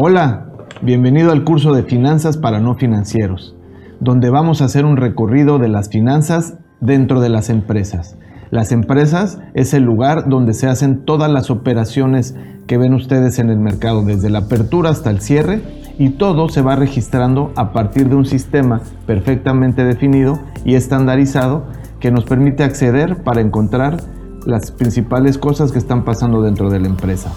Hola, bienvenido al curso de Finanzas para no financieros, donde vamos a hacer un recorrido de las finanzas dentro de las empresas. Las empresas es el lugar donde se hacen todas las operaciones que ven ustedes en el mercado, desde la apertura hasta el cierre, y todo se va registrando a partir de un sistema perfectamente definido y estandarizado que nos permite acceder para encontrar las principales cosas que están pasando dentro de la empresa.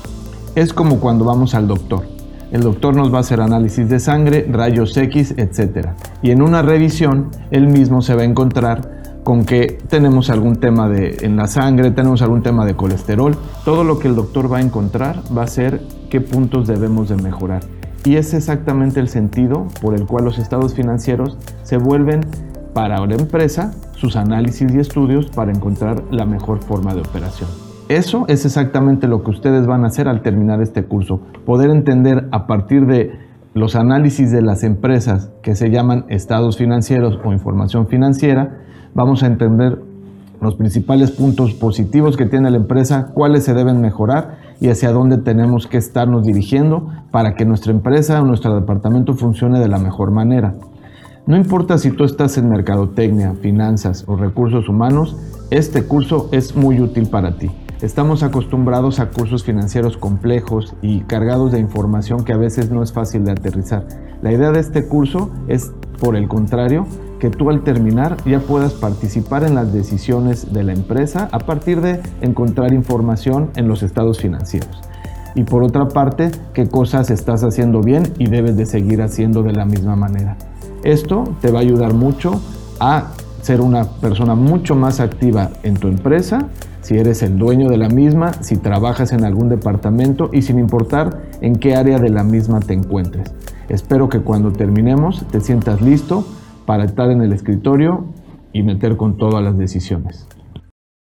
Es como cuando vamos al doctor. El doctor nos va a hacer análisis de sangre, rayos X, etc. Y en una revisión, él mismo se va a encontrar con que tenemos algún tema de, en la sangre, tenemos algún tema de colesterol. Todo lo que el doctor va a encontrar va a ser qué puntos debemos de mejorar. Y es exactamente el sentido por el cual los estados financieros se vuelven para la empresa sus análisis y estudios para encontrar la mejor forma de operación. Eso es exactamente lo que ustedes van a hacer al terminar este curso. Poder entender a partir de los análisis de las empresas que se llaman estados financieros o información financiera, vamos a entender los principales puntos positivos que tiene la empresa, cuáles se deben mejorar y hacia dónde tenemos que estarnos dirigiendo para que nuestra empresa o nuestro departamento funcione de la mejor manera. No importa si tú estás en mercadotecnia, finanzas o recursos humanos, este curso es muy útil para ti. Estamos acostumbrados a cursos financieros complejos y cargados de información que a veces no es fácil de aterrizar. La idea de este curso es, por el contrario, que tú al terminar ya puedas participar en las decisiones de la empresa a partir de encontrar información en los estados financieros. Y por otra parte, qué cosas estás haciendo bien y debes de seguir haciendo de la misma manera. Esto te va a ayudar mucho a ser una persona mucho más activa en tu empresa si eres el dueño de la misma, si trabajas en algún departamento y sin importar en qué área de la misma te encuentres. Espero que cuando terminemos te sientas listo para estar en el escritorio y meter con todas las decisiones.